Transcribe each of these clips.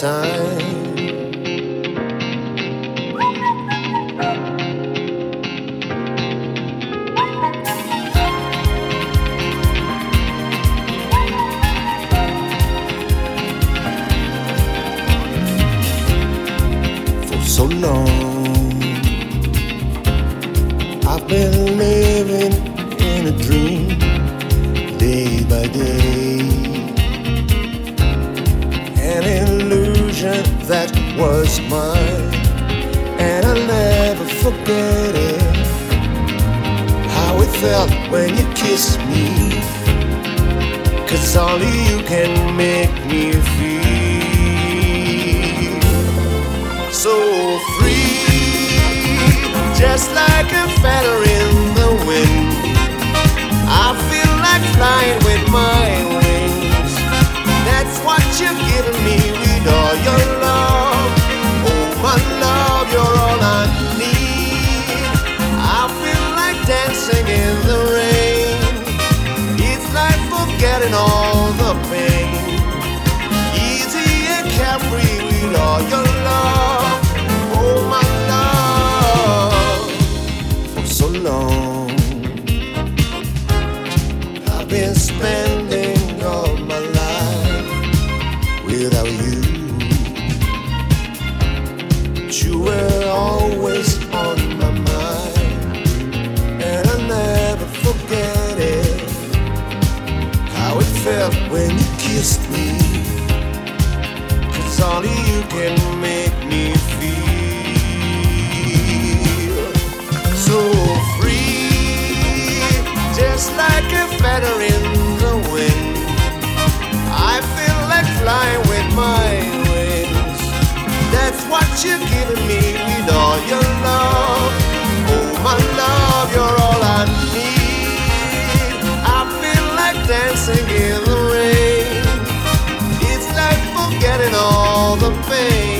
time. Forget it. How it felt when you kissed me, cause only you can make me feel so free, just like a feather in the wind. I feel like flying with my wings. That's what you've given me with all your love. Oh, my love, you're all I need. Dancing in the rain. It's like forgetting all the pain. Easy and carefree with all your love. Oh, my love. For so long, can make me feel so free, just like a feather in the wind. I feel like flying with my wings. That's what you're giving me all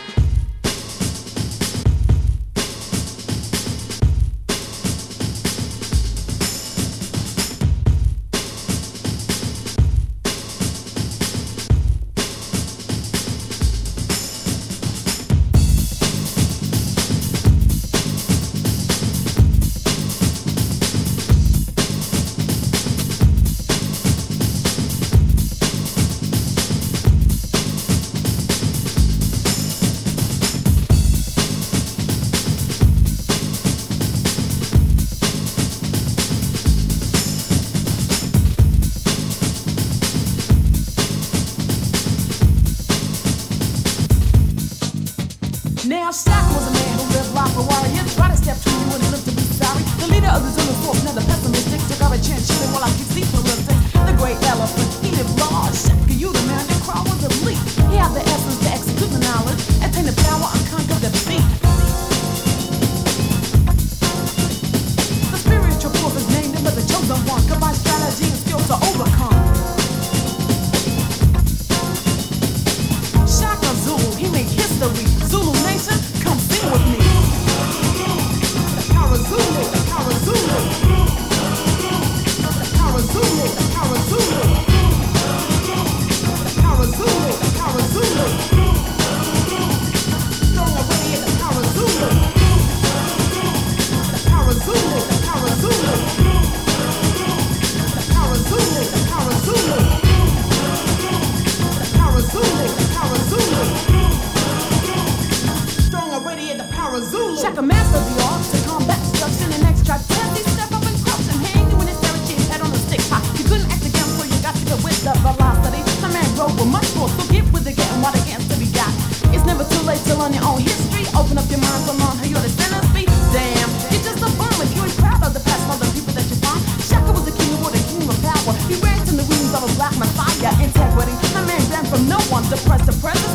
Zulu, Zulu.